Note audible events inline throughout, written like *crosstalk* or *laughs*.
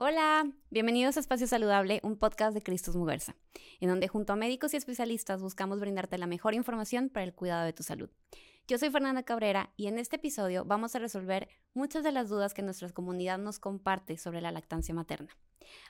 Hola, bienvenidos a Espacio Saludable, un podcast de Cristus Muguerza, en donde junto a médicos y especialistas buscamos brindarte la mejor información para el cuidado de tu salud. Yo soy Fernanda Cabrera y en este episodio vamos a resolver muchas de las dudas que nuestra comunidad nos comparte sobre la lactancia materna.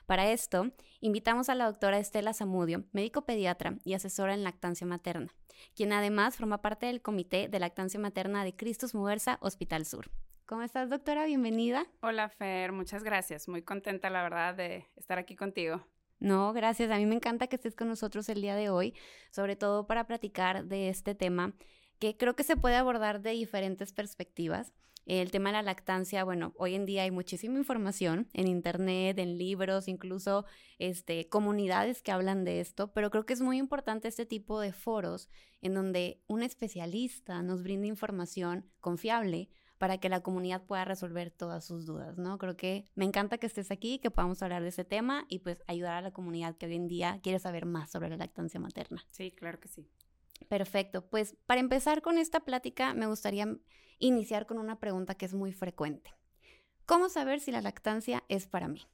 Para esto, invitamos a la doctora Estela Zamudio, médico pediatra y asesora en lactancia materna, quien además forma parte del Comité de Lactancia Materna de Cristus Muguerza Hospital Sur. ¿Cómo estás, doctora? Bienvenida. Hola, Fer. Muchas gracias. Muy contenta, la verdad, de estar aquí contigo. No, gracias. A mí me encanta que estés con nosotros el día de hoy, sobre todo para platicar de este tema que creo que se puede abordar de diferentes perspectivas. El tema de la lactancia, bueno, hoy en día hay muchísima información en internet, en libros, incluso este, comunidades que hablan de esto, pero creo que es muy importante este tipo de foros en donde un especialista nos brinda información confiable para que la comunidad pueda resolver todas sus dudas, ¿no? Creo que me encanta que estés aquí, que podamos hablar de ese tema y pues ayudar a la comunidad que hoy en día quiere saber más sobre la lactancia materna. Sí, claro que sí. Perfecto. Pues para empezar con esta plática, me gustaría iniciar con una pregunta que es muy frecuente. ¿Cómo saber si la lactancia es para mí?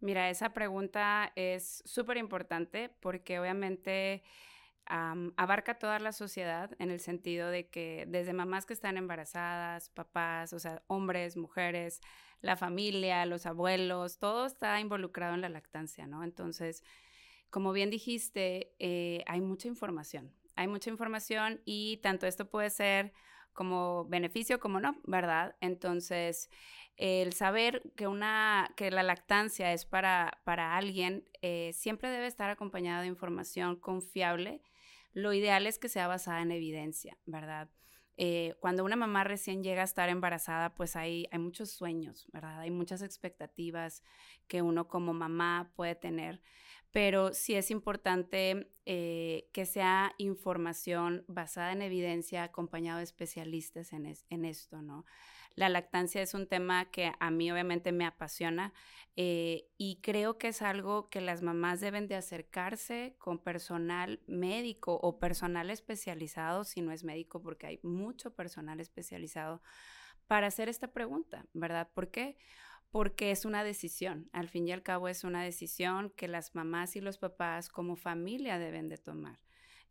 Mira, esa pregunta es súper importante porque obviamente abarca toda la sociedad en el sentido de que desde mamás que están embarazadas, papás, o sea, hombres, mujeres, la familia, los abuelos, todo está involucrado en la lactancia, ¿no? Entonces, como bien dijiste, eh, hay mucha información, hay mucha información y tanto esto puede ser como beneficio como no, ¿verdad? Entonces, el saber que una que la lactancia es para, para alguien eh, siempre debe estar acompañada de información confiable lo ideal es que sea basada en evidencia, ¿verdad? Eh, cuando una mamá recién llega a estar embarazada, pues hay, hay muchos sueños, ¿verdad? Hay muchas expectativas que uno como mamá puede tener, pero sí es importante eh, que sea información basada en evidencia, acompañado de especialistas en, en esto, ¿no? La lactancia es un tema que a mí obviamente me apasiona eh, y creo que es algo que las mamás deben de acercarse con personal médico o personal especializado, si no es médico, porque hay mucho personal especializado, para hacer esta pregunta, ¿verdad? ¿Por qué? Porque es una decisión, al fin y al cabo es una decisión que las mamás y los papás como familia deben de tomar.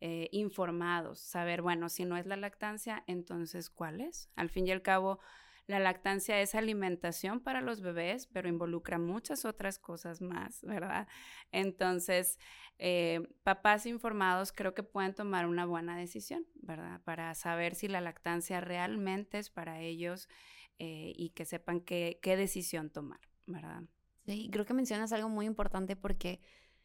Eh, informados, saber, bueno, si no es la lactancia, entonces, ¿cuál es? Al fin y al cabo, la lactancia es alimentación para los bebés, pero involucra muchas otras cosas más, ¿verdad? Entonces, eh, papás informados creo que pueden tomar una buena decisión, ¿verdad? Para saber si la lactancia realmente es para ellos eh, y que sepan qué, qué decisión tomar, ¿verdad? Sí, creo que mencionas algo muy importante porque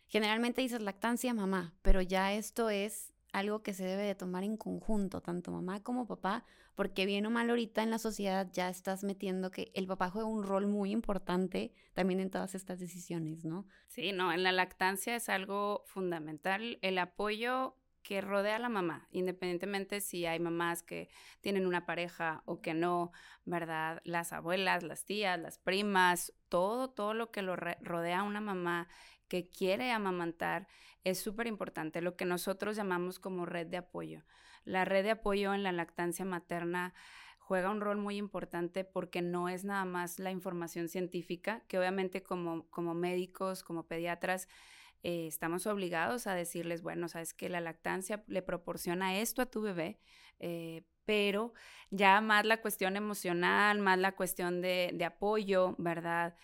generalmente dices lactancia mamá, pero ya esto es algo que se debe de tomar en conjunto, tanto mamá como papá, porque bien o mal ahorita en la sociedad ya estás metiendo que el papá juega un rol muy importante también en todas estas decisiones, ¿no? Sí, no, en la lactancia es algo fundamental, el apoyo que rodea a la mamá, independientemente si hay mamás que tienen una pareja o que no, ¿verdad? Las abuelas, las tías, las primas, todo, todo lo que lo rodea a una mamá que quiere amamantar es súper importante, lo que nosotros llamamos como red de apoyo. La red de apoyo en la lactancia materna juega un rol muy importante porque no es nada más la información científica, que obviamente como, como médicos, como pediatras, eh, estamos obligados a decirles, bueno, sabes que la lactancia le proporciona esto a tu bebé, eh, pero ya más la cuestión emocional, más la cuestión de, de apoyo, ¿verdad?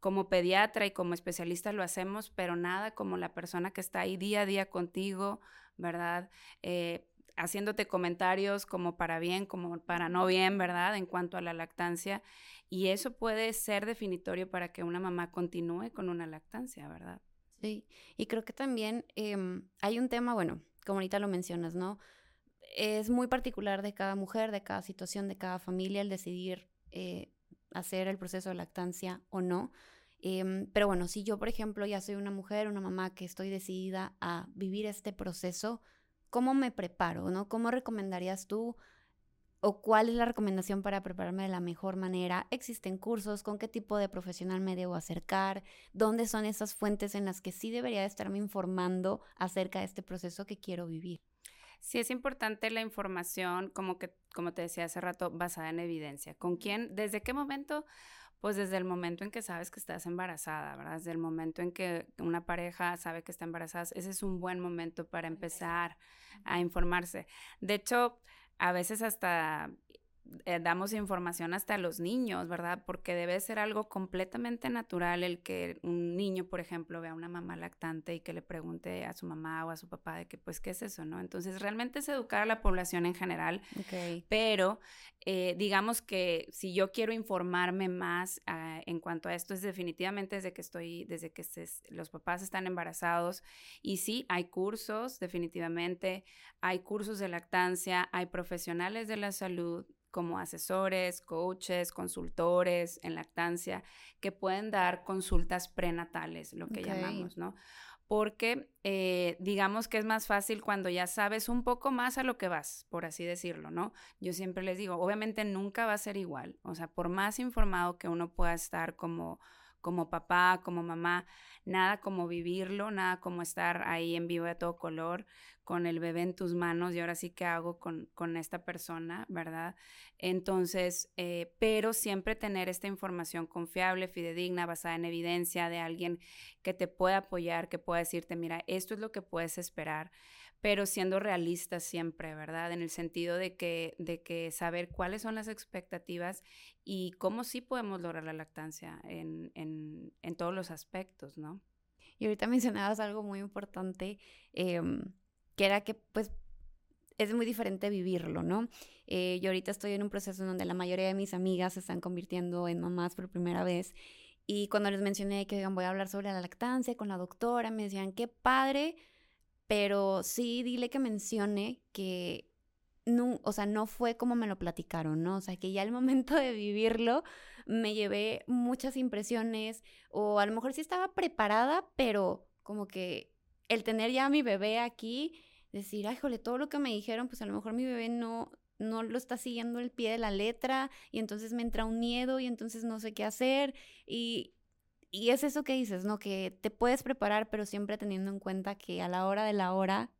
Como pediatra y como especialista lo hacemos, pero nada como la persona que está ahí día a día contigo, ¿verdad? Eh, haciéndote comentarios como para bien, como para no bien, ¿verdad? En cuanto a la lactancia. Y eso puede ser definitorio para que una mamá continúe con una lactancia, ¿verdad? Sí, y creo que también em, hay un tema, bueno, como ahorita lo mencionas, ¿no? Es muy particular de cada mujer, de cada situación, de cada familia el decidir eh, hacer el proceso de lactancia o no. Em, pero bueno, si yo, por ejemplo, ya soy una mujer, una mamá que estoy decidida a vivir este proceso, ¿cómo me preparo? ¿no? ¿Cómo recomendarías tú o cuál es la recomendación para prepararme de la mejor manera? ¿Existen cursos? ¿Con qué tipo de profesional me debo acercar? ¿Dónde son esas fuentes en las que sí debería estarme informando acerca de este proceso que quiero vivir? Sí es importante la información, como que, como te decía hace rato, basada en evidencia. ¿Con quién? ¿Desde qué momento? Pues desde el momento en que sabes que estás embarazada, ¿verdad? Desde el momento en que una pareja sabe que está embarazada, ese es un buen momento para empezar a informarse. De hecho, a veces hasta eh, damos información hasta a los niños, ¿verdad? Porque debe ser algo completamente natural el que un niño, por ejemplo, vea a una mamá lactante y que le pregunte a su mamá o a su papá de que, pues, ¿qué es eso, no? Entonces, realmente es educar a la población en general, pero eh, digamos que si yo quiero informarme más ah, en cuanto a esto, es definitivamente desde que estoy, desde que los papás están embarazados, y sí, hay cursos, definitivamente, hay cursos de lactancia, hay profesionales de la salud, como asesores, coaches, consultores en lactancia, que pueden dar consultas prenatales, lo que llamamos, ¿no? Porque eh, digamos que es más fácil cuando ya sabes un poco más a lo que vas, por así decirlo, ¿no? Yo siempre les digo, obviamente nunca va a ser igual, o sea, por más informado que uno pueda estar como como papá, como mamá, nada como vivirlo, nada como estar ahí en vivo de todo color, con el bebé en tus manos y ahora sí que hago con, con esta persona, ¿verdad? Entonces, eh, pero siempre tener esta información confiable, fidedigna, basada en evidencia de alguien que te pueda apoyar, que pueda decirte, mira, esto es lo que puedes esperar pero siendo realistas siempre, ¿verdad? En el sentido de que, de que saber cuáles son las expectativas y cómo sí podemos lograr la lactancia en, en, en todos los aspectos, ¿no? Y ahorita mencionabas algo muy importante, em, que era que pues es muy diferente vivirlo, ¿no? Eh, yo ahorita estoy en un proceso en donde la mayoría de mis amigas se están convirtiendo en mamás por primera vez. Y cuando les mencioné que voy a hablar sobre la lactancia con la doctora, me decían, qué padre, pero sí dile que mencione que no, o sea, no fue como me lo platicaron, ¿no? O sea, que ya al *laughs* momento de vivirlo me llevé muchas impresiones o a lo mejor sí estaba preparada, pero como que el tener ya a mi bebé aquí, decir, ay, jole, todo lo que me dijeron, pues a lo mejor mi bebé no, no lo está siguiendo el pie de la letra y entonces me entra un miedo y entonces no sé qué hacer y, y es eso que dices, ¿no? Que te puedes preparar, pero siempre teniendo en cuenta que a la hora de la hora,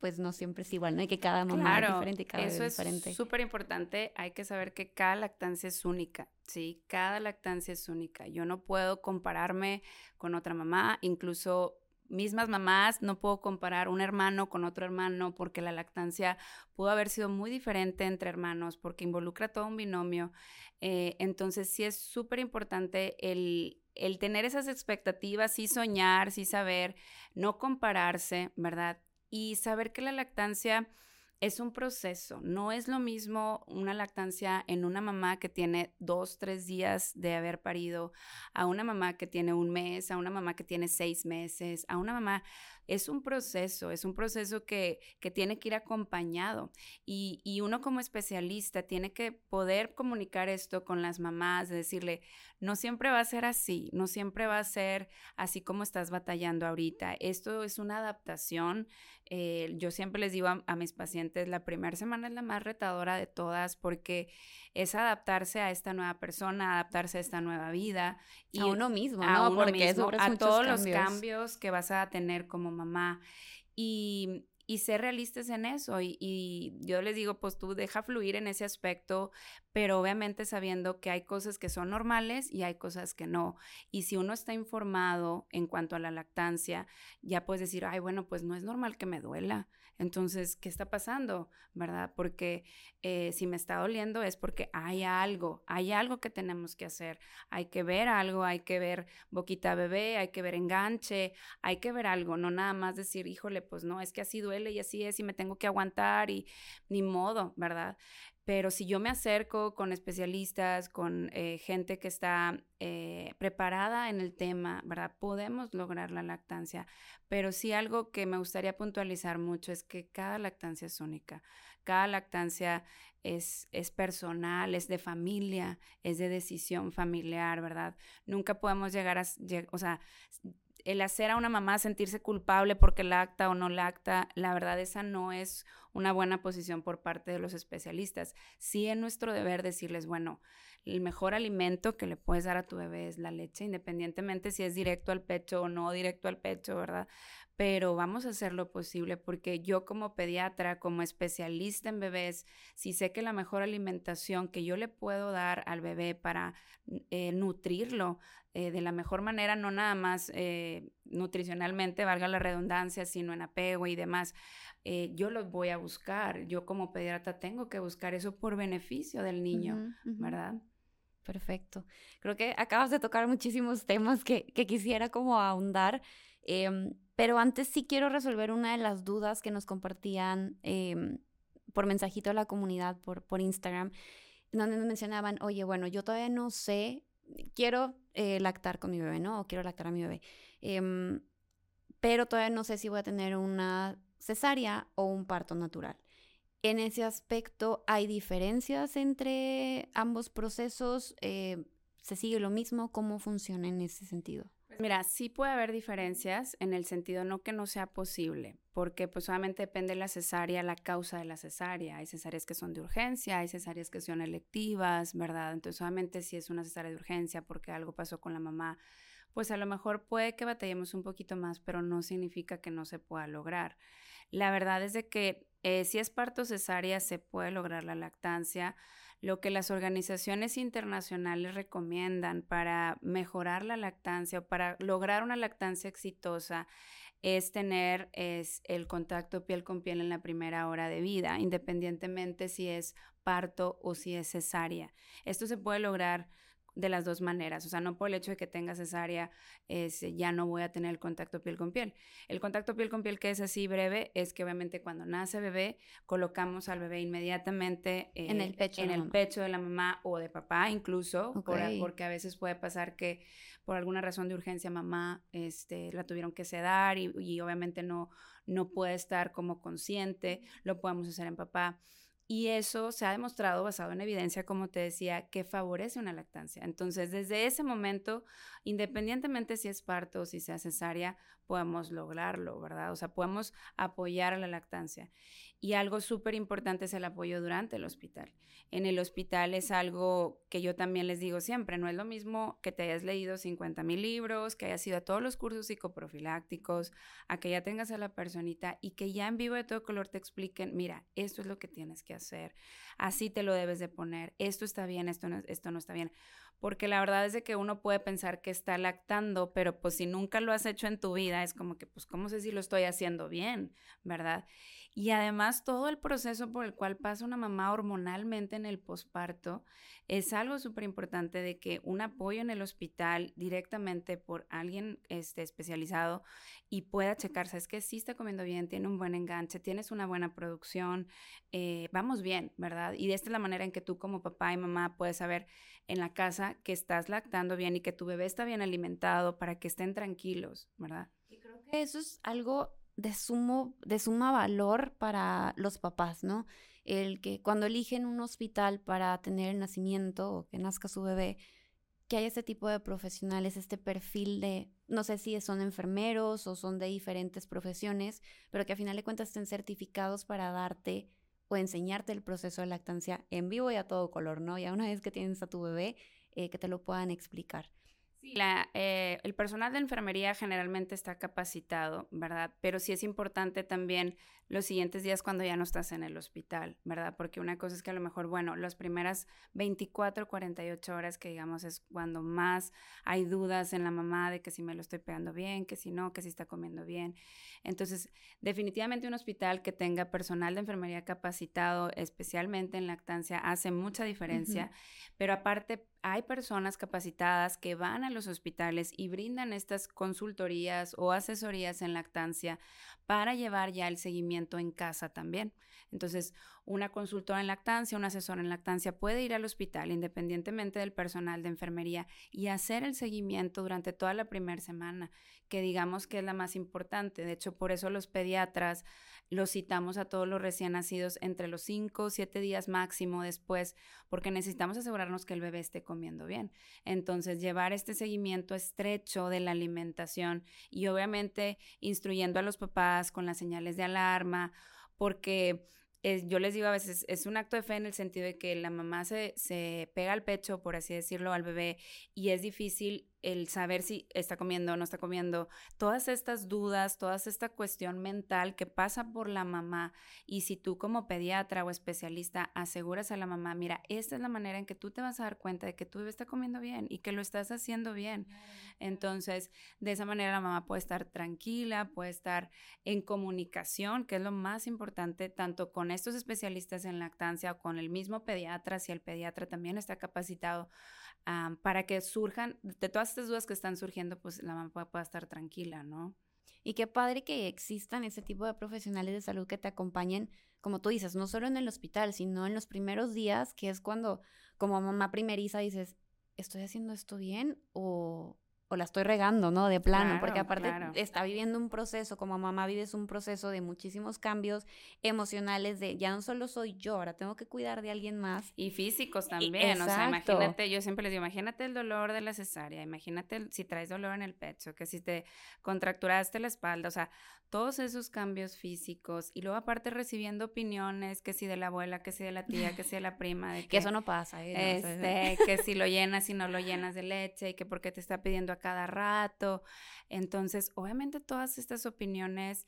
pues no siempre es igual, ¿no? Y que cada mamá es diferente y cada eso es diferente. es súper importante. Hay que saber que cada lactancia es única, ¿sí? Cada lactancia es única. Yo no puedo compararme con otra mamá, incluso mismas mamás, no puedo comparar un hermano con otro hermano porque la lactancia pudo haber sido muy diferente entre hermanos porque involucra todo un binomio. Eh, entonces sí es súper importante el, el tener esas expectativas, sí soñar, sí saber, no compararse, ¿verdad? Y saber que la lactancia es un proceso, no es lo mismo una lactancia en una mamá que tiene dos, tres días de haber parido, a una mamá que tiene un mes, a una mamá que tiene seis meses, a una mamá, es un proceso, es un proceso que, que tiene que ir acompañado y, y, uno como especialista tiene que poder comunicar esto con las mamás, de decirle, no siempre va a ser así, no siempre va a ser así como estás batallando ahorita, esto es una adaptación. Eh, yo siempre les digo a, mis pacientes, la primera semana es la más retadora de todas porque es adaptarse a esta nueva persona, adaptarse a esta nueva vida. Y a uno mismo, ¿no? porque mismo, a todos los cambios que vas a tener como mamá. Y, y ser realistas en eso. Y, y, yo les digo, pues tú deja fluir en ese aspecto, pero obviamente sabiendo que hay cosas que son normales y hay cosas que no. Y si uno está informado en cuanto a la lactancia, ya puedes decir, ay, bueno, pues no es normal que me duela. Entonces, ¿qué está pasando? ¿Verdad? Porque eh, si me está doliendo es porque hay algo, hay algo que tenemos que hacer. Hay que ver algo, hay que ver boquita bebé, hay que ver enganche, hay que ver algo, no nada más decir, híjole, pues no, es que así duele y así es y me tengo que aguantar y ni modo, ¿verdad? Pero si yo me acerco con especialistas, con eh, gente que está eh, preparada en el tema, ¿verdad? Podemos lograr la lactancia. Pero sí algo que me gustaría puntualizar mucho es que cada lactancia es única. Cada lactancia es, es personal, es de familia, es de decisión familiar, ¿verdad? Nunca podemos llegar a, o sea, el hacer a una mamá sentirse culpable porque lacta o no lacta, la verdad esa no es una buena posición por parte de los especialistas. Sí es nuestro deber decirles, bueno, el mejor alimento que le puedes dar a tu bebé es la leche, independientemente si es directo al pecho o no directo al pecho, ¿verdad? Pero vamos a hacer lo posible porque yo como pediatra, como especialista en bebés, si sé que la mejor alimentación que yo le puedo dar al bebé para eh, nutrirlo eh, de la mejor manera, no nada más eh, nutricionalmente, valga la redundancia, sino en apego y demás, yo los voy a buscar. Yo como pediatra tengo que buscar eso por beneficio del niño, ¿verdad? Perfecto. Creo que acabas de tocar muchísimos temas que, quisiera como ahondar, em, pero antes sí quiero resolver una de las dudas que nos compartían em, por mensajito a la comunidad, por, por Instagram, donde nos mencionaban, oye, bueno, yo todavía no sé, quiero eh, lactar con mi bebé, ¿no? O quiero lactar a mi bebé, em, pero todavía no sé si voy a tener una cesárea o un parto natural. En ese aspecto, ¿hay diferencias entre ambos procesos? Eh, ¿Se sigue lo mismo? ¿Cómo funciona en ese sentido? Mira, sí puede haber diferencias en el sentido no que no sea posible, porque pues solamente depende de la cesárea, la causa de la cesárea. Hay cesáreas que son de urgencia, hay cesáreas que son electivas, ¿verdad? Entonces solamente si es una cesárea de urgencia porque algo pasó con la mamá, pues a lo mejor puede que batallemos un poquito más, pero no significa que no se pueda lograr. La verdad es de que eh, si es parto cesárea se puede lograr la lactancia. Lo que las organizaciones internacionales recomiendan para mejorar la lactancia o para lograr una lactancia exitosa es tener es el contacto piel con piel en la primera hora de vida, independientemente si es parto o si es cesárea. Esto se puede lograr de las dos maneras. O sea, no por el hecho de que tenga cesárea, es, ya no voy a tener el contacto piel con piel. El contacto piel con piel que es así breve es que obviamente cuando nace bebé, colocamos al bebé inmediatamente en el, pecho, en el pecho de la mamá o de papá incluso, porque a veces puede pasar que por alguna razón de urgencia mamá este, la tuvieron que sedar y, y obviamente no, no puede estar como consciente, lo podemos hacer en papá. Y eso se ha demostrado basado en evidencia, como te decía, que favorece una lactancia. Entonces, desde ese momento, independientemente si es parto o si sea cesárea, podemos lograrlo, ¿verdad? O sea, podemos apoyar a la lactancia. Y algo súper importante es el apoyo durante el hospital. En el hospital es algo que yo también les digo siempre, no es lo mismo que te hayas leído 50 mil libros, que hayas ido a todos los cursos psicoprofilácticos, a que ya tengas a la personita y que ya en vivo de todo color te expliquen, mira, esto es lo que tienes que hacer, así te lo debes de poner, esto está bien, esto no, esto no está bien porque la verdad es de que uno puede pensar que está lactando, pero pues si nunca lo has hecho en tu vida, es como que, pues, ¿cómo sé si lo estoy haciendo bien? ¿Verdad? Y además todo el proceso por el cual pasa una mamá hormonalmente en el posparto es algo súper importante de que un apoyo en el hospital directamente por alguien este, especializado y pueda checar, sabes que sí está comiendo bien, tiene un buen enganche, tienes una buena producción, eh, vamos bien, ¿verdad? Y esta es la manera en que tú como papá y mamá puedes saber en la casa que estás lactando bien y que tu bebé está bien alimentado para que estén tranquilos, ¿verdad? Y creo que eso es algo de sumo, de suma valor para los papás, ¿no? El que cuando eligen un hospital para tener el nacimiento o que nazca su bebé, que haya este tipo de profesionales, este perfil de, no sé si son enfermeros o son de diferentes profesiones, pero que a final de cuentas estén certificados para darte o enseñarte el proceso de lactancia en vivo y a todo color, ¿no? Ya una vez que tienes a tu bebé, eh, que te lo puedan explicar. La, eh, el personal de enfermería generalmente está capacitado, ¿verdad? Pero sí es importante también los siguientes días cuando ya no estás en el hospital, ¿verdad? Porque una cosa es que a lo mejor, bueno, las primeras 24, 48 horas que digamos es cuando más hay dudas en la mamá de que si me lo estoy pegando bien, que si no, que si está comiendo bien. Entonces, definitivamente un hospital que tenga personal de enfermería capacitado, especialmente en lactancia, hace mucha diferencia, pero aparte hay personas capacitadas que van a los hospitales y brindan estas consultorías o asesorías en lactancia para llevar ya el seguimiento en casa también. Entonces, una consultora en lactancia, un asesor en lactancia puede ir al hospital independientemente del personal de enfermería y hacer el seguimiento durante toda la primera semana, que digamos que es la más importante. De hecho, por eso los pediatras Los citamos a todos los recién nacidos entre los 5 o 7 días máximo después, porque necesitamos asegurarnos que el bebé esté comiendo bien. Entonces, llevar este seguimiento estrecho de la alimentación y obviamente instruyendo a los papás con las señales de alarma, porque yo les digo a veces, es un acto de fe en el sentido de que la mamá se, se pega al pecho, por así decirlo, al bebé y es difícil el saber si está comiendo o no está comiendo, todas estas dudas, toda esta cuestión mental que pasa por la mamá y si tú como pediatra o especialista aseguras a la mamá, mira, esta es la manera en que tú te vas a dar cuenta de que tu bebé está comiendo bien y que lo estás haciendo bien. Entonces, de esa manera la mamá puede estar tranquila, puede estar en comunicación, que es lo más importante, tanto con estos especialistas en lactancia o con el mismo pediatra, si el pediatra también está capacitado para que surjan, de todas estas dudas que están surgiendo, pues la mamá pueda, estar tranquila, ¿no? Y qué padre que existan ese tipo de profesionales de salud que te acompañen, como tú dices, no solo en el hospital, sino en los primeros días, que es cuando como mamá primeriza dices, ¿estoy haciendo esto bien? O, o la estoy regando, ¿no? De plano, porque aparte está viviendo un proceso, como mamá vives un proceso de muchísimos cambios emocionales, de ya no solo soy yo, ahora tengo que cuidar de alguien más. Y físicos también, o sea, imagínate, yo siempre les digo, imagínate el dolor de la cesárea, imagínate si traes dolor en el pecho, que si te contracturaste la espalda, o sea, todos esos cambios físicos y luego aparte recibiendo opiniones, que si de la abuela, que si de la tía, que si de la prima, de *laughs* que, eso no pasa, ¿eh? este, que si lo llenas y no lo llenas de leche y que porque te está pidiendo a cada rato. Entonces, obviamente todas estas opiniones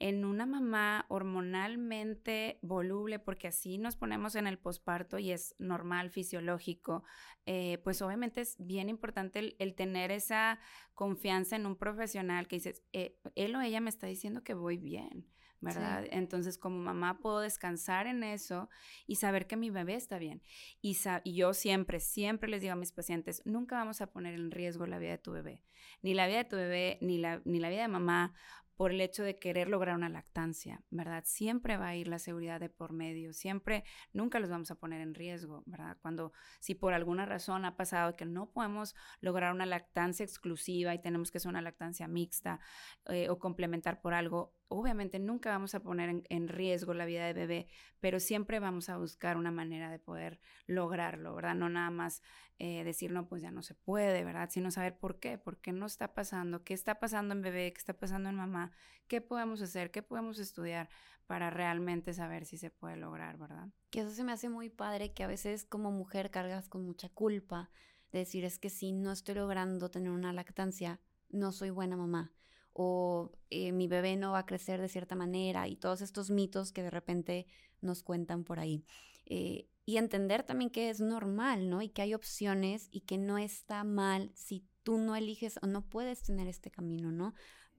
en una mamá hormonalmente voluble, porque así nos ponemos en el posparto y es normal, fisiológico, eh, pues obviamente es bien importante el, tener esa confianza en un profesional que dices, eh, él o ella me está diciendo que voy bien. ¿verdad? Entonces, como mamá puedo descansar en eso y saber que mi bebé está bien. Y, y, yo siempre, siempre les digo a mis pacientes, nunca vamos a poner en riesgo la vida de tu bebé, ni la vida de tu bebé, ni la, ni la vida de mamá, por el hecho de querer lograr una lactancia, ¿verdad? Siempre va a ir la seguridad de por medio, siempre, nunca los vamos a poner en riesgo, ¿verdad? Cuando, si por alguna razón ha pasado que no podemos lograr una lactancia exclusiva y tenemos que hacer una lactancia mixta eh, o complementar por algo, obviamente nunca vamos a poner en, riesgo la vida de bebé, pero siempre vamos a buscar una manera de poder lograrlo, ¿verdad? No nada más eh, decir, no, pues ya no se puede, ¿verdad? Sino saber por qué, por qué no está pasando, qué está pasando en bebé, qué está pasando en mamá, qué podemos hacer, qué podemos estudiar para realmente saber si se puede lograr, ¿verdad? Que eso se me hace muy padre, que a veces como mujer cargas con mucha culpa de decir, es que si no estoy logrando tener una lactancia, no soy buena mamá o eh, mi bebé no va a crecer de cierta manera y todos estos mitos que de repente nos cuentan por ahí. Eh, y entender también que es normal, ¿no? Y que hay opciones y que no está mal si tú no eliges o no puedes tener este camino, ¿no?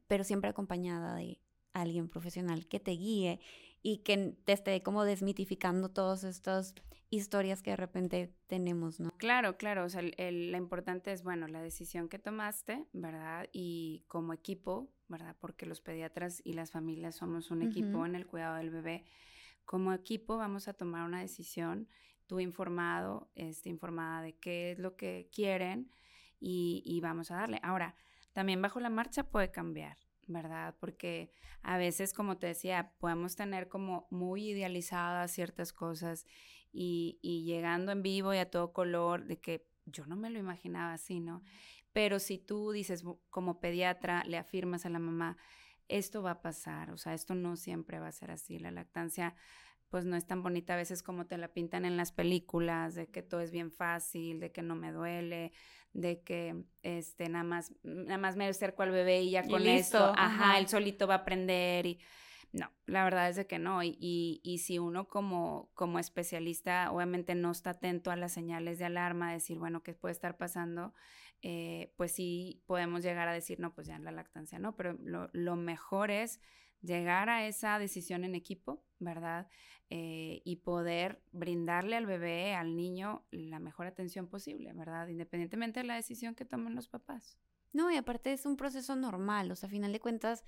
Pero siempre acompañada de alguien profesional que te guíe y que te esté como desmitificando todas estas historias que de repente tenemos, ¿no? Claro, claro, o sea, el, la importante es, bueno, la decisión que tomaste, ¿verdad? Y como equipo, ¿verdad? Porque los pediatras y las familias somos un equipo en el cuidado del bebé. Como equipo vamos a tomar una decisión, tú informado, este, informada de qué es lo que quieren y, y vamos a darle. Ahora, también bajo la marcha puede cambiar, ¿verdad? Porque a veces, como te decía, podemos tener como muy idealizadas ciertas cosas y, y, llegando en vivo y a todo color, de que yo no me lo imaginaba así, ¿no? Pero si tú dices como pediatra, le afirmas a la mamá, esto va a pasar, o sea, esto no siempre va a ser así, la lactancia pues no es tan bonita a veces como te la pintan en las películas, de que todo es bien fácil, de que no me duele, de que este nada más nada más me acerco al bebé y ya con esto, ajá, ajá, él solito va a aprender y no, la verdad es de que no. Y, y, si uno como, como especialista obviamente no está atento a las señales de alarma, decir, bueno, ¿qué puede estar pasando? Eh, pues sí podemos llegar a decir, no, pues ya en la lactancia no, pero lo, lo mejor es llegar a esa decisión en equipo, ¿verdad? Eh, y poder brindarle al bebé, al niño, la mejor atención posible, ¿verdad? Independientemente de la decisión que tomen los papás. No, y aparte es un proceso normal, o sea, a final de cuentas,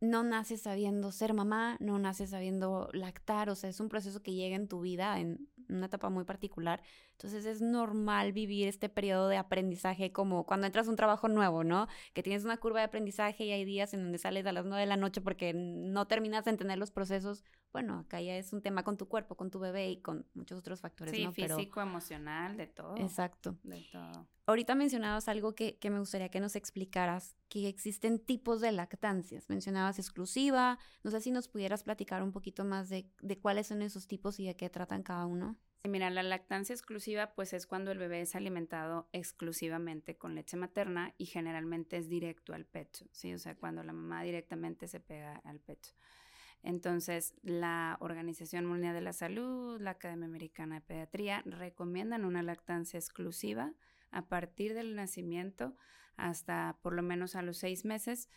no naces sabiendo ser mamá, no naces sabiendo lactar, o sea, es un proceso que llega en tu vida en una etapa muy particular, Entonces es normal vivir este periodo de aprendizaje como cuando entras a un trabajo nuevo, ¿no? Que tienes una curva de aprendizaje y hay días en donde sales a las 9 de la noche porque no terminas de entender los procesos. Bueno, acá ya es un tema con tu cuerpo, con tu bebé y con muchos otros factores, sí, ¿no? físico, emocional, de todo. Exacto. De todo. Ahorita mencionabas algo que, que me gustaría que nos explicaras, que existen tipos de lactancias. Mencionabas exclusiva, no sé si nos pudieras platicar un poquito más de, de cuáles son esos tipos y de qué tratan cada uno. Mira, la lactancia exclusiva pues es cuando el bebé es alimentado exclusivamente con leche materna y generalmente es directo al pecho, ¿sí? O sea, cuando la mamá directamente se pega al pecho. Entonces, la Organización Mundial de la Salud, la Academia Americana de Pediatría recomiendan una lactancia exclusiva a partir del nacimiento hasta por lo menos a los seis meses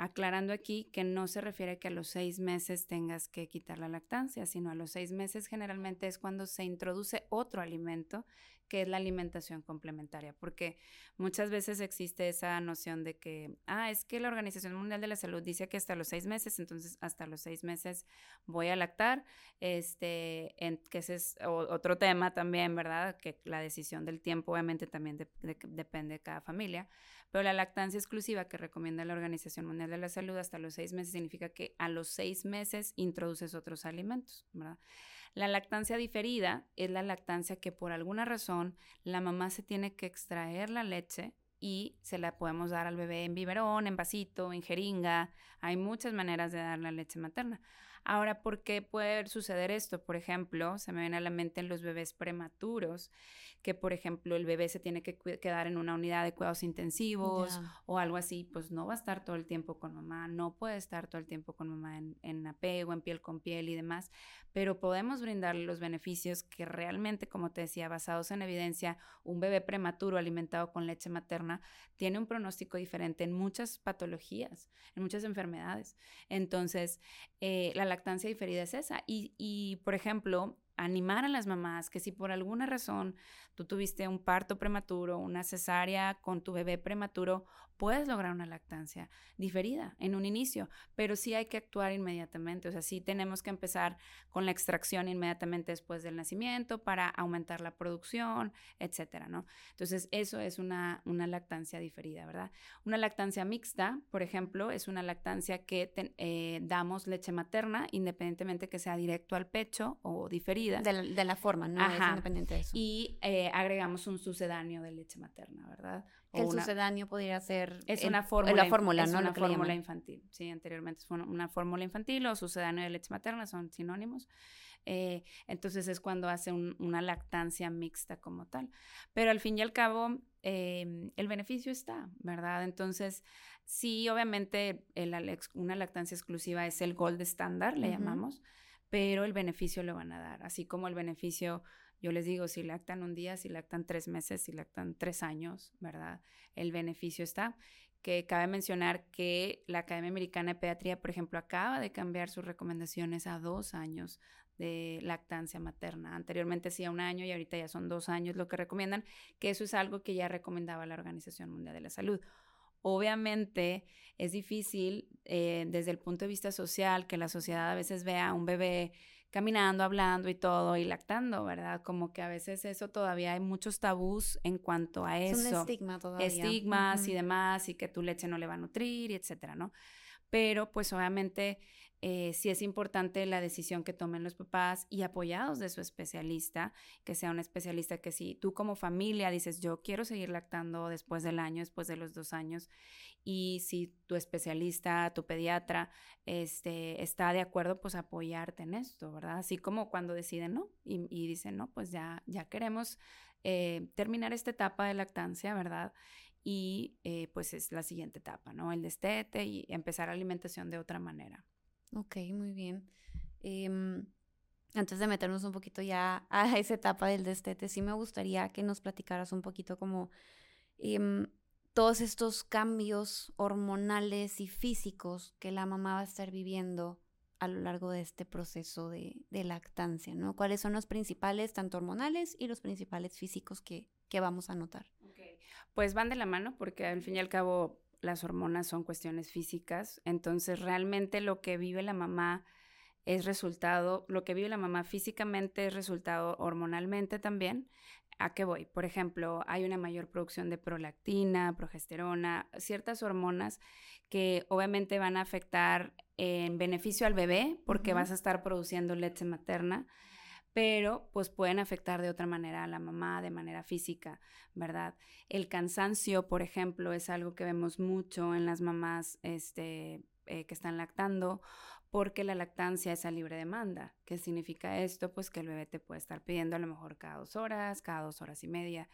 aclarando aquí que no se refiere que a los seis meses tengas que quitar la lactancia, sino a los seis meses generalmente es cuando se introduce otro alimento que es la alimentación complementaria, porque muchas veces existe esa noción de que, ah, es que la Organización Mundial de la Salud dice que hasta los seis meses, entonces hasta los seis meses voy a lactar, este, que ese es otro tema también, ¿verdad? Que la decisión del tiempo obviamente también depende de cada familia, pero la lactancia exclusiva que recomienda la Organización Mundial de la Salud hasta los seis meses significa que a los seis meses introduces otros alimentos, ¿verdad? La lactancia diferida es la lactancia que por alguna razón la mamá se tiene que extraer la leche y se la podemos dar al bebé en biberón, en vasito, en jeringa. Hay muchas maneras de dar la leche materna. Ahora, ¿por qué puede suceder esto? Por ejemplo, se me viene a la mente en los bebés prematuros que, por ejemplo, el bebé se tiene que quedar en una unidad de cuidados intensivos o algo así, pues no va a estar todo el tiempo con mamá, no puede estar todo el tiempo con mamá en, en apego, en piel con piel y demás, pero podemos brindarle los beneficios que realmente, como te decía, basados en evidencia, un bebé prematuro alimentado con leche materna tiene un pronóstico diferente en muchas patologías, en muchas enfermedades. Entonces, eh, la lactancia diferida es esa. Y, y, por ejemplo, animar a las mamás que si por alguna razón tú tuviste un parto prematuro, una cesárea con tu bebé prematuro, puedes lograr una lactancia diferida en un inicio, pero sí hay que actuar inmediatamente, o sea, sí tenemos que empezar con la extracción inmediatamente después del nacimiento para aumentar la producción, etcétera, ¿no? Entonces, eso es una, una lactancia diferida, ¿verdad? Una lactancia mixta, por ejemplo, es una lactancia que eh, damos leche materna independientemente que sea directo al pecho o diferida. De la, forma, ¿no? Es independiente de eso. Y eh, agregamos un sucedáneo de leche materna, ¿verdad? El sucedáneo podría ser es una fórmula, la fórmula, ¿no? Una fórmula infantil. Sí, anteriormente fue una fórmula infantil o sucedáneo de leche materna, son sinónimos. Eh, entonces es cuando hace una lactancia mixta como tal. Pero al fin y al cabo, em, el beneficio está, ¿verdad? Entonces, sí, obviamente una lactancia exclusiva es el gold estándar, le llamamos, pero el beneficio lo van a dar, así como el beneficio yo les digo, si lactan un día, si lactan tres meses, si lactan tres años, ¿verdad? El beneficio está. Que cabe mencionar que la Academia Americana de Pediatría, por ejemplo, acaba de cambiar sus recomendaciones a dos años de lactancia materna. Anteriormente hacía un año y ahorita ya son dos años lo que recomiendan, que eso es algo que ya recomendaba la Organización Mundial de la Salud. Obviamente es difícil eh, desde el punto de vista social que la sociedad a veces vea a un bebé caminando, hablando y todo, y lactando, ¿verdad? Como que a veces eso todavía hay muchos tabús en cuanto a eso. Es un estigma todavía. Estigmas y demás, y que tu leche no le va a nutrir, y etcétera, ¿no? Pero pues obviamente eh, sí es importante la decisión que tomen los papás y apoyados de su especialista, que sea un especialista que si tú como familia dices, yo quiero seguir lactando después del año, después de los dos años, y si tu especialista, tu pediatra, este, está de acuerdo, pues apoyarte en esto, ¿verdad? Así como cuando deciden no y, dicen, no, pues ya, ya queremos eh, terminar esta etapa de lactancia, ¿verdad? Y eh, pues es la siguiente etapa, ¿no? El destete y empezar alimentación de otra manera. Ok, muy bien. Em, antes de meternos un poquito ya a esa etapa del destete, sí me gustaría que nos platicaras un poquito como em, todos estos cambios hormonales y físicos que la mamá va a estar viviendo a lo largo de este proceso de, lactancia, ¿no? ¿Cuáles son los principales, tanto hormonales y los principales físicos que, que vamos a notar? Pues van de la mano porque al fin y al cabo las hormonas son cuestiones físicas, entonces realmente lo que vive la mamá es resultado, lo que vive la mamá físicamente es resultado hormonalmente también, ¿A qué voy? Por ejemplo, hay una mayor producción de prolactina, progesterona, ciertas hormonas que obviamente van a afectar en beneficio al bebé porque vas a estar produciendo leche materna, pero pues pueden afectar de otra manera a la mamá, de manera física, ¿verdad? El cansancio, por ejemplo, es algo que vemos mucho en las mamás este, eh, que están lactando porque la lactancia es a libre demanda. ¿Qué significa esto? Pues que el bebé te puede estar pidiendo a lo mejor cada dos horas, cada dos horas y media.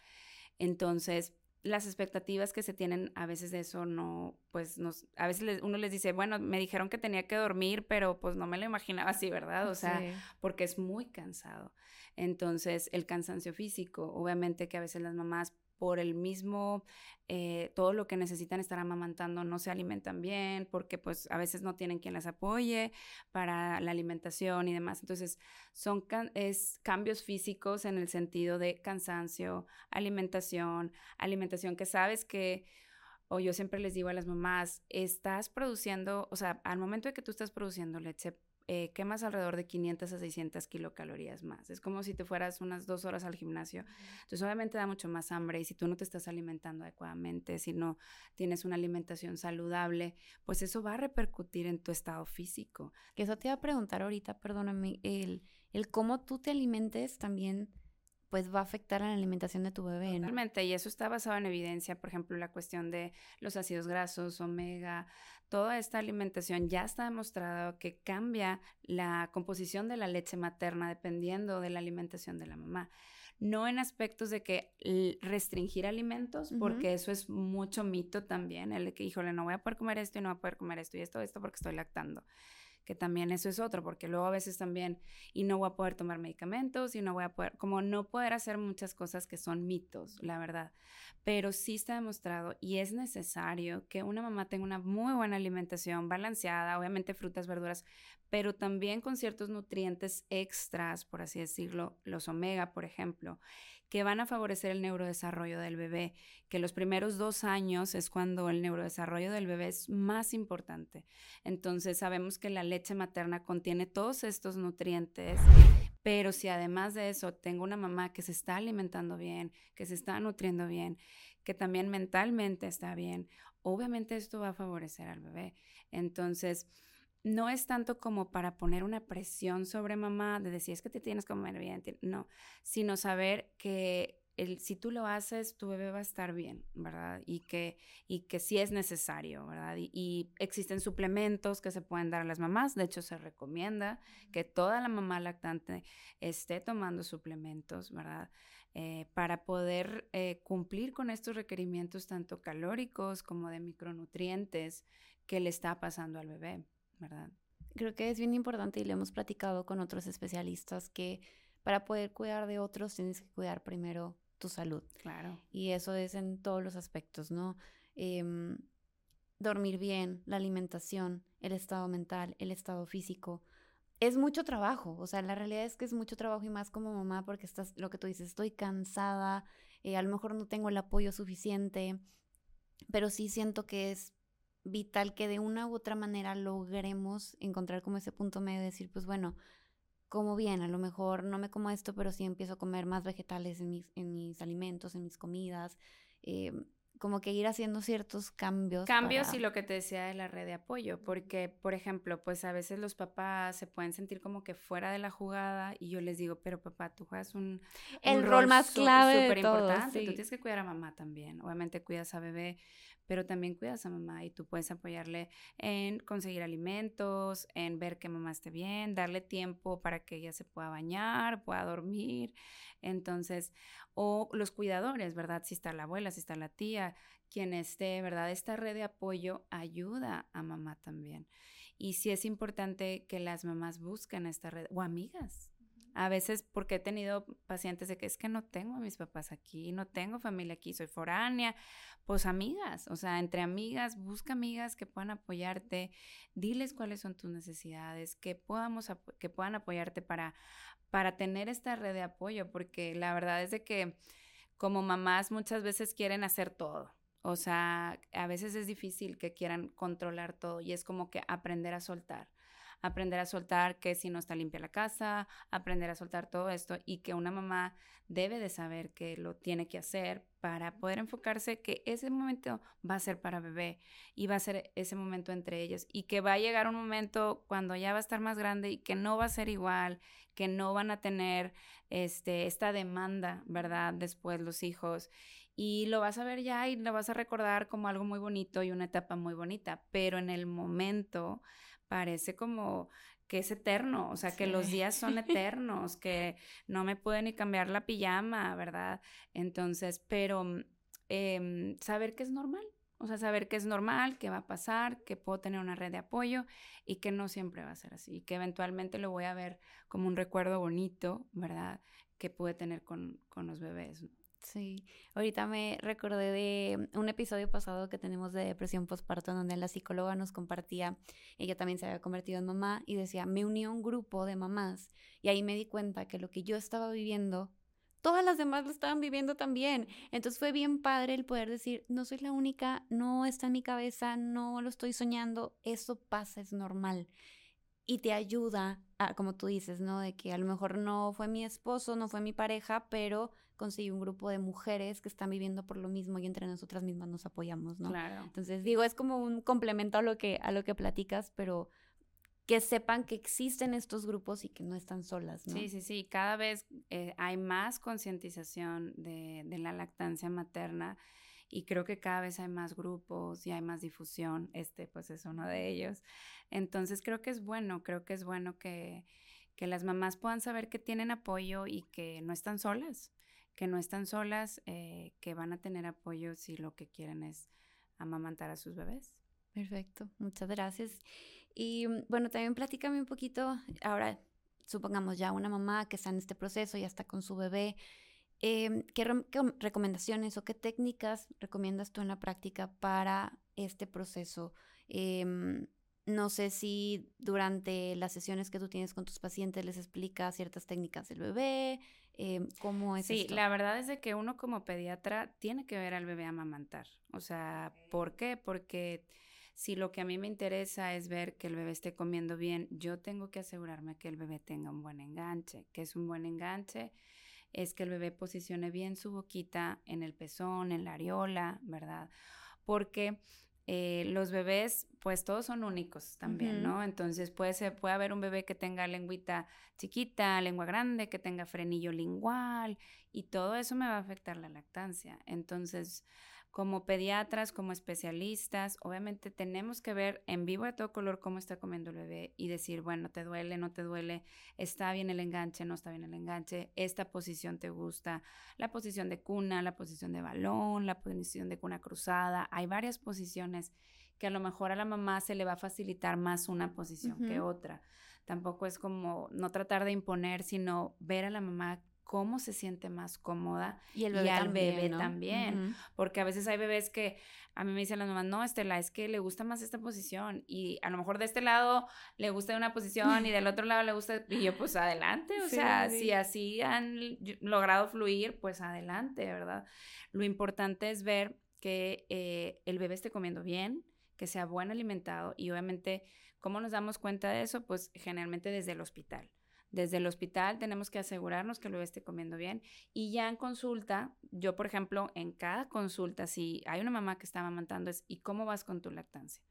Entonces, las expectativas que se tienen a veces de eso no, pues nos, a veces uno les dice, bueno, me dijeron que tenía que dormir, pero pues no me lo imaginaba así, ¿verdad? O sea, porque es muy cansado. Entonces, el cansancio físico, obviamente que a veces las mamás por el mismo, eh, todo lo que necesitan estar amamantando no se alimentan bien, porque pues a veces no tienen quien las apoye para la alimentación y demás. Entonces, son es cambios físicos en el sentido de cansancio, alimentación, alimentación que sabes que o yo siempre les digo a las mamás, estás produciendo, o sea, al momento de que tú estás produciendo leche, eh, quemas alrededor de 500 a 600 kilocalorías más. Es como si te fueras unas dos horas al gimnasio. Entonces, obviamente da mucho más hambre y si tú no te estás alimentando adecuadamente, si no tienes una alimentación saludable, pues eso va a repercutir en tu estado físico. Que eso te iba a preguntar ahorita, perdóname, el, el cómo tú te alimentes también pues va a afectar a la alimentación de tu bebé. ¿no? Totalmente, y eso está basado en evidencia, por ejemplo, la cuestión de los ácidos grasos, omega, toda esta alimentación ya está demostrado que cambia la composición de la leche materna dependiendo de la alimentación de la mamá. No en aspectos de que restringir alimentos, porque eso es mucho mito también, el de que, híjole, no voy a poder comer esto y no voy a poder comer esto y esto, esto porque estoy lactando que también eso es otro, porque luego a veces también, y no voy a poder tomar medicamentos, y no voy a poder, como no poder hacer muchas cosas que son mitos, la verdad. Pero sí está demostrado y es necesario que una mamá tenga una muy buena alimentación balanceada, obviamente frutas, verduras, pero también con ciertos nutrientes extras, por así decirlo, los omega, por ejemplo que van a favorecer el neurodesarrollo del bebé, que los primeros dos años es cuando el neurodesarrollo del bebé es más importante. Entonces sabemos que la leche materna contiene todos estos nutrientes, pero si además de eso tengo una mamá que se está alimentando bien, que se está nutriendo bien, que también mentalmente está bien, obviamente esto va a favorecer al bebé. Entonces, no es tanto como para poner una presión sobre mamá de decir es que te tienes que comer bien, no, sino saber que el, si tú lo haces, tu bebé va a estar bien, ¿verdad? Y que, y que sí es necesario, ¿verdad? Y, y, existen suplementos que se pueden dar a las mamás, de hecho se recomienda que toda la mamá lactante esté tomando suplementos, ¿verdad? Eh, para poder eh, cumplir con estos requerimientos tanto calóricos como de micronutrientes que le está pasando al bebé. ¿Verdad? Creo que es bien importante y lo hemos platicado con otros especialistas que para poder cuidar de otros tienes que cuidar primero tu salud. Claro. Y eso es en todos los aspectos, ¿no? Em, dormir bien, la alimentación, el estado mental, el estado físico. Es mucho trabajo, o sea, la realidad es que es mucho trabajo y más como mamá porque estás, lo que tú dices, estoy cansada, eh, a lo mejor no tengo el apoyo suficiente, pero sí siento que es vital que de una u otra manera logremos encontrar como ese punto medio de decir, pues bueno, como bien, a lo mejor no me como esto, pero sí empiezo a comer más vegetales en mis, en mis alimentos, en mis comidas. Eh, como que ir haciendo ciertos cambios. Cambios y lo que te decía de la red de apoyo, porque, por ejemplo, pues a veces los papás se pueden sentir como que fuera de la jugada y yo les digo, pero papá, tú juegas un, el rol, más clave súper importante, tú tienes que cuidar a mamá también, obviamente cuidas a bebé, pero también cuidas a mamá y tú puedes apoyarle en conseguir alimentos, en ver que mamá esté bien, darle tiempo para que ella se pueda bañar, pueda dormir. Entonces, o los cuidadores, ¿verdad? Si está la abuela, si está la tía, quien esté, ¿verdad? Esta red de apoyo ayuda a mamá también. Y sí es importante que las mamás busquen esta red o amigas, a veces porque he tenido pacientes de que es que no tengo a mis papás aquí, no tengo familia aquí, soy foránea, pues amigas, o sea, entre amigas, busca amigas que puedan apoyarte, diles cuáles son tus necesidades, que podamos que puedan apoyarte para para tener esta red de apoyo, porque la verdad es de que como mamás muchas veces quieren hacer todo. O sea, a veces es difícil que quieran controlar todo y es como que aprender a soltar aprender a soltar que si no está limpia la casa, aprender a soltar todo esto y que una mamá debe de saber que lo tiene que hacer para poder enfocarse que ese momento va a ser para bebé y va a ser ese momento entre ellos y que va a llegar un momento cuando ya va a estar más grande y que no va a ser igual, que no van a tener este, esta demanda, ¿verdad? Después los hijos y lo vas a ver ya y lo vas a recordar como algo muy bonito y una etapa muy bonita, pero en el momento parece como que es eterno, o sea, que los días son *laughs* eternos, que no me puede ni cambiar la pijama, ¿verdad? Entonces, pero mm, em, saber que es normal, o sea, saber que es normal, que va a pasar, que puedo tener una red de apoyo y que no siempre va a ser así, que eventualmente lo voy a ver como un recuerdo bonito, ¿verdad? Que pude tener con, con los bebés. Sí, ahorita me recordé de un episodio pasado que tenemos de depresión postparto donde la psicóloga nos compartía, ella también se había convertido en mamá y decía, me uní a un grupo de mamás y ahí me di cuenta que lo que yo estaba viviendo, todas las demás lo estaban viviendo también. Entonces fue bien padre el poder decir, no soy la única, no está en mi cabeza, no lo estoy soñando, eso pasa, es normal y te ayuda, a, como tú dices, ¿no? De que a lo mejor no fue mi esposo, no fue mi pareja, pero conseguí un grupo de mujeres que están viviendo por lo mismo y entre nosotras mismas nos apoyamos, ¿no? Claro. Entonces, digo, es como un complemento a lo que, a lo que platicas, pero que sepan que existen estos grupos y que no están solas, ¿no? Sí, sí, sí. Cada vez eh, hay más concientización de, de la lactancia materna y creo que cada vez hay más grupos y hay más difusión. Este, pues, es uno de ellos. Entonces, creo que es bueno, creo que es bueno que, que las mamás puedan saber que tienen apoyo y que no están solas que no están solas, eh, que van a tener apoyo si lo que quieren es amamantar a sus bebés. Perfecto, muchas gracias. Y mm, bueno, también platícame un poquito, ahora supongamos ya una mamá que está en este proceso, ya está con su bebé, em, ¿qué, recomendaciones o qué técnicas recomiendas tú en la práctica para este proceso? Em, no sé si durante las sesiones que tú tienes con tus pacientes les explicas ciertas técnicas del bebé, eh, ¿Cómo es Sí, la verdad es de que uno como pediatra tiene que ver al bebé amamantar. O sea, ¿por qué? Porque si lo que a mí me interesa es ver que el bebé esté comiendo bien, yo tengo que asegurarme que el bebé tenga un buen enganche. ¿Qué es un buen enganche? Es que el bebé posicione bien su boquita en el pezón, en la areola, ¿verdad? Porque eh, los bebés, pues todos son únicos también, ¿no? Entonces puede, ser, puede haber un bebé que tenga lengüita chiquita, lengua grande, que tenga frenillo lingual y todo eso me va a afectar la lactancia. Entonces, como pediatras, como especialistas, obviamente tenemos que ver en vivo de todo color cómo está comiendo el bebé y decir, bueno, te duele, no te duele, está bien el enganche, no está bien el enganche, esta posición te gusta, la posición de cuna, la posición de balón, la posición de cuna cruzada, hay varias posiciones que a lo mejor a la mamá se le va a facilitar más una posición que otra. Tampoco es como no tratar de imponer, sino ver a la mamá cómo se siente más cómoda y, el bebé al también, bebé también. Porque a veces hay bebés que a mí me dicen las mamás, no, Estela, es que le gusta más esta posición y a lo mejor de este lado le gusta una posición y del otro lado le gusta, y yo pues adelante, o *laughs* sea, si así han logrado fluir, pues adelante, ¿verdad? Lo importante es ver que eh, el bebé esté comiendo bien, que sea buen alimentado y obviamente, ¿cómo nos damos cuenta de eso? Pues generalmente desde el hospital. Desde el hospital tenemos que asegurarnos que bebé esté comiendo bien y ya en consulta, yo por ejemplo, en cada consulta, si hay una mamá que está amamantando es ¿y cómo vas con tu lactancia?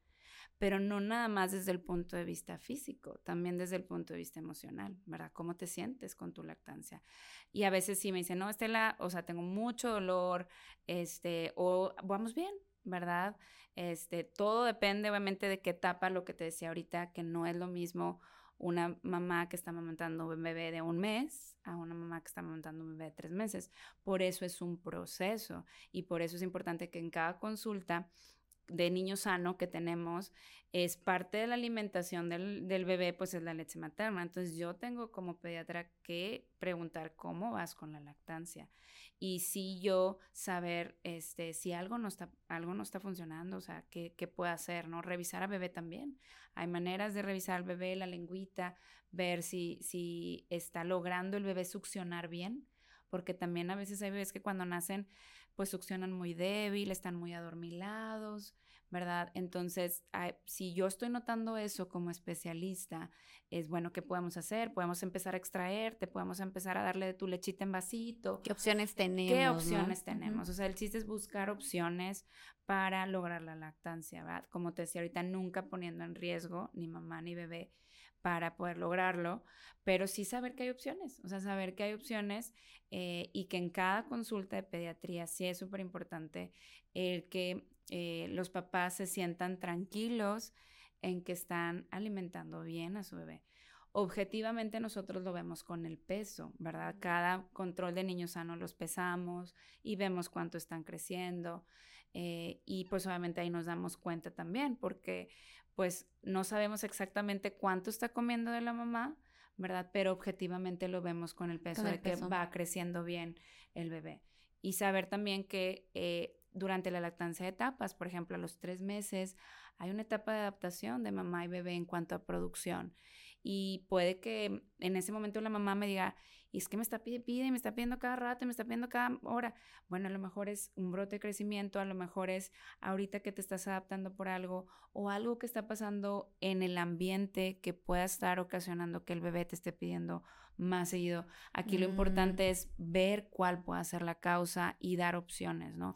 Pero no nada más desde el punto de vista físico, también desde el punto de vista emocional, ¿verdad? ¿Cómo te sientes con tu lactancia? Y a veces sí me dicen, no, Estela, o sea, tengo mucho dolor, este, o vamos bien, ¿verdad? Este, todo depende obviamente de qué etapa, lo que te decía ahorita, que no es lo mismo una mamá que está amamantando un bebé de un mes a una mamá que está amamantando un bebé de tres meses. Por eso es un proceso y por eso es importante que en cada consulta de niño sano que tenemos es parte de la alimentación del, del, bebé, pues es la leche materna. Entonces yo tengo como pediatra que preguntar cómo vas con la lactancia y si yo saber este, si algo no, está, algo no está funcionando, o sea, qué, qué puede hacer, ¿no? Revisar a bebé también. Hay maneras de revisar al bebé, la lengüita, ver si, si está logrando el bebé succionar bien, porque también a veces hay bebés que cuando nacen pues succionan muy débil, están muy adormilados, ¿verdad? Entonces, si yo estoy notando eso como especialista, es bueno, ¿qué podemos hacer? Podemos empezar a extraer, te podemos empezar a darle de tu lechita en vasito. ¿Qué opciones tenemos? ¿Qué opciones tenemos? O sea, el chiste es buscar opciones para lograr la lactancia, ¿verdad? Como te decía ahorita, nunca poniendo en riesgo ni mamá ni bebé para poder lograrlo, pero sí saber que hay opciones, o sea, saber que hay opciones eh, y que en cada consulta de pediatría sí es súper importante el que eh, los papás se sientan tranquilos en que están alimentando bien a su bebé. Objetivamente nosotros lo vemos con el peso, ¿verdad? Cada control de niño sano los pesamos y vemos cuánto están creciendo. Eh, y pues obviamente ahí nos damos cuenta también, porque pues no sabemos exactamente cuánto está comiendo de la mamá, ¿verdad? Pero objetivamente lo vemos con el peso de que va creciendo bien el bebé. Y saber también que eh, durante la lactancia de etapas, por ejemplo, a los tres meses, hay una etapa de adaptación de mamá y bebé en cuanto a producción. Y puede que en ese momento la mamá me diga, y es que me está pidiendo, me está pidiendo cada rato, me está pidiendo cada hora. Bueno, a lo mejor es un brote de crecimiento, a lo mejor es ahorita que te estás adaptando por algo o algo que está pasando en el ambiente que pueda estar ocasionando que el bebé te esté pidiendo más seguido. Aquí lo mm. importante es ver cuál puede ser la causa y dar opciones, ¿no?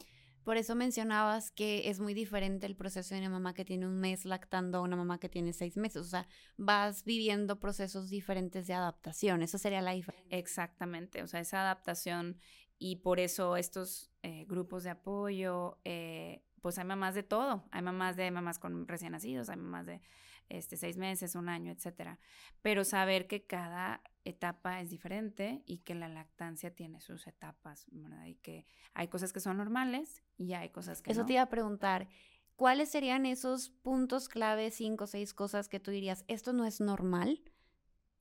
Por eso mencionabas que es muy diferente el proceso de una mamá que tiene un mes lactando a una mamá que tiene seis meses. O sea, vas viviendo procesos diferentes de adaptación. Eso sería la diferencia. Exactamente. O sea, esa adaptación y por eso estos eh, grupos de apoyo, eh, pues hay mamás de todo. Hay mamás de mamás con recién nacidos, hay mamás de este, seis meses, un año, etcétera. Pero saber que cada etapa es diferente y que la lactancia tiene sus etapas, ¿verdad? Y que hay cosas que son normales y hay cosas que Eso te iba a preguntar. ¿Cuáles serían esos puntos clave, cinco o seis cosas que tú dirías, esto no es normal?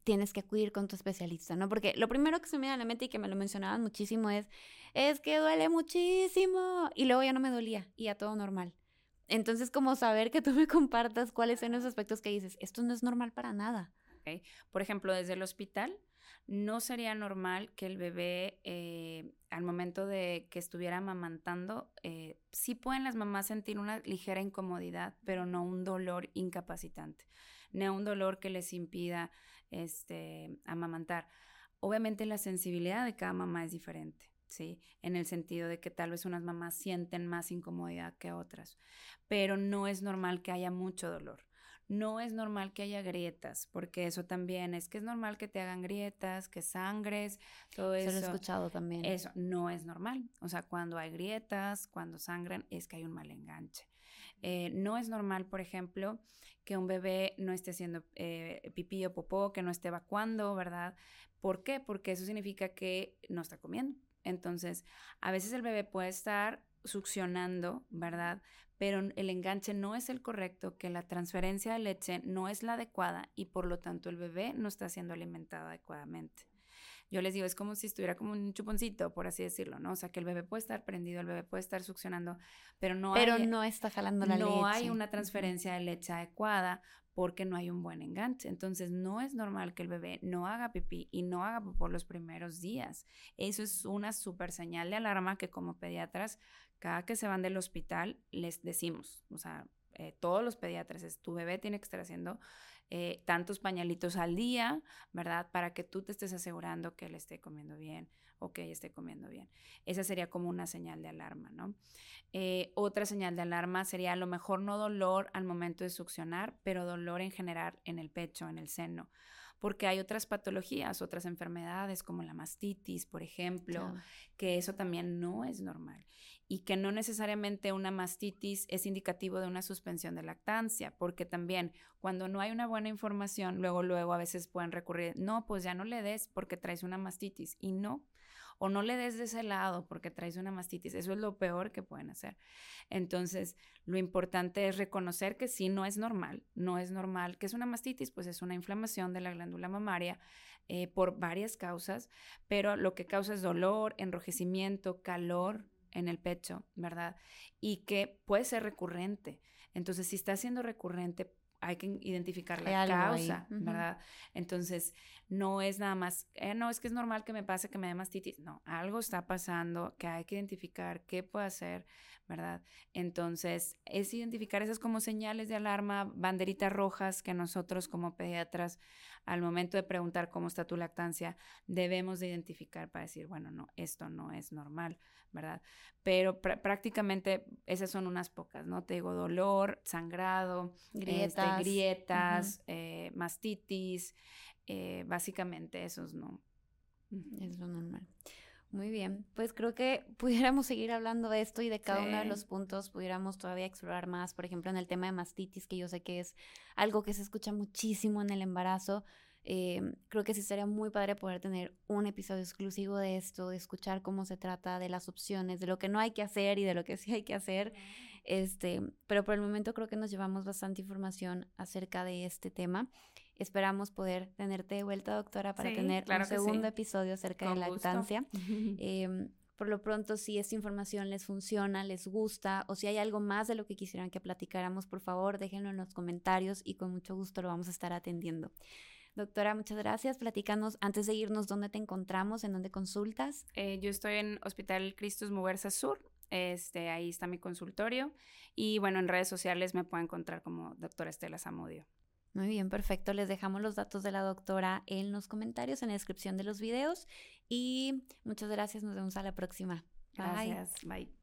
Tienes que acudir con tu especialista, ¿no? Porque lo primero que se me da a la mente y que me lo mencionaban muchísimo es, es que duele muchísimo. Y luego ya no me dolía y ya todo normal. Entonces, como saber que tú me compartas cuáles son esos aspectos que dices, esto no es normal para nada. Por ejemplo, desde el hospital, no sería normal que el bebé, eh, al momento de que estuviera amamantando, eh, sí pueden las mamás sentir una ligera incomodidad, pero no un dolor incapacitante, no un dolor que les impida este, amamantar. Obviamente la sensibilidad de cada mamá es diferente. ¿Sí? En el sentido de que tal vez unas mamás sienten más incomodidad que otras, pero no es normal que haya mucho dolor. No es normal que haya grietas, porque eso también es que es normal que te hagan grietas, que sangres, todo eso. Se lo he escuchado también. Eso no es normal. O sea, cuando hay grietas, cuando sangran, es que hay un mal enganche. Eh, no es normal, por ejemplo, que un bebé no esté haciendo eh, pipí o popó, que no esté evacuando, ¿verdad? ¿Por qué? Porque eso significa que no está comiendo. Entonces, a veces el bebé puede estar succionando, ¿verdad? Pero el enganche no es el correcto, que la transferencia de leche no es la adecuada y por lo tanto el bebé no está siendo alimentado adecuadamente. Yo les digo, es como si estuviera como un chuponcito, por así decirlo, ¿no? O sea, que el bebé puede estar prendido, el bebé puede estar succionando, pero no pero no está jalando la leche. No hay una transferencia de leche adecuada porque no hay un buen enganche. Entonces, no es normal que el bebé no haga pipí y no haga por los primeros días. Eso es una súper señal de alarma que como pediatras, cada que se van del hospital, les decimos, o sea, eh, todos los pediatras, es, tu bebé tiene que estar haciendo eh, tantos pañalitos al día, ¿verdad? Para que tú te estés asegurando que él esté comiendo bien o que ella esté comiendo bien. Esa sería como una señal de alarma, ¿no? Eh, otra señal de alarma sería a lo mejor no dolor al momento de succionar, pero dolor en general en el pecho, en el seno porque hay otras patologías, otras enfermedades como la mastitis, por ejemplo, que eso también no es normal y que no necesariamente una mastitis es indicativo de una suspensión de lactancia, porque también cuando no hay una buena información, luego, luego a veces pueden recurrir, no, pues ya no le des porque traes una mastitis y no, o no le des de ese lado porque traes una mastitis, eso es lo peor que pueden hacer. Entonces, lo importante es reconocer que sí, no es normal, no es normal, que es una mastitis, pues es una inflamación de la glándula mamaria eh, por varias causas, pero lo que causa es dolor, enrojecimiento, calor, en el pecho, ¿verdad? Y que puede ser recurrente. Entonces, si está siendo recurrente, hay que identificar la causa, ¿verdad? Entonces, no es nada más, eh, no, es que es normal que me pase que me dé mastitis. No, algo está pasando que hay que identificar qué puede hacer, ¿verdad? Entonces, es identificar esas como señales de alarma, banderitas rojas que nosotros como pediatras, al momento de preguntar cómo está tu lactancia, debemos de identificar para decir, bueno, no, esto no es normal, ¿verdad? Pero prácticamente esas son unas pocas, ¿no? Te digo, dolor, sangrado, este, grietas, grietas eh, mastitis, eh, básicamente esos no. Es lo normal. Muy bien, pues creo que *laughs* pudiéramos seguir hablando de esto y de cada uno de los puntos, pudiéramos todavía explorar más, por ejemplo, en el tema de mastitis, que yo sé que es algo que se escucha muchísimo en el embarazo. Eh, creo que sí sería muy padre poder tener un episodio exclusivo de esto, de escuchar cómo se trata, de las opciones, de lo que no hay que hacer y de lo que sí hay que hacer. Este, pero por el momento creo que nos llevamos bastante información acerca de este tema. Esperamos poder tenerte de vuelta, doctora, para tener un segundo episodio acerca de lactancia. *laughs* Em, por lo pronto, si esta información les funciona, les gusta o si hay algo más de lo que quisieran que platicáramos, por favor, déjenlo en los comentarios y con mucho gusto lo vamos a estar atendiendo. Doctora, muchas gracias. Platícanos, antes de irnos, ¿dónde te encontramos? ¿En dónde consultas? Eh, yo estoy en Hospital Cristus Muguerza Sur. Este, ahí está mi consultorio. Y bueno, en redes sociales me pueden encontrar como doctora Estela Zamudio. Muy bien, perfecto. Les dejamos los datos de la doctora en los comentarios, en la descripción de los videos. Y muchas gracias. Nos vemos a la próxima. Gracias. Bye.